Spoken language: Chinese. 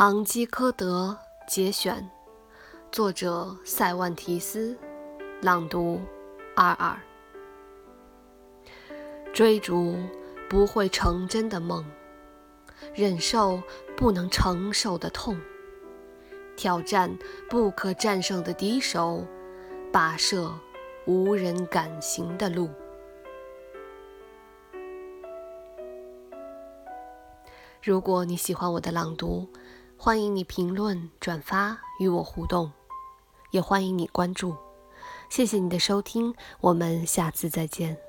堂吉诃德》节选，作者塞万提斯，朗读二二。追逐不会成真的梦，忍受不能承受的痛，挑战不可战胜的敌手，跋涉无人敢行的路。如果你喜欢我的朗读，欢迎你评论、转发与我互动，也欢迎你关注。谢谢你的收听，我们下次再见。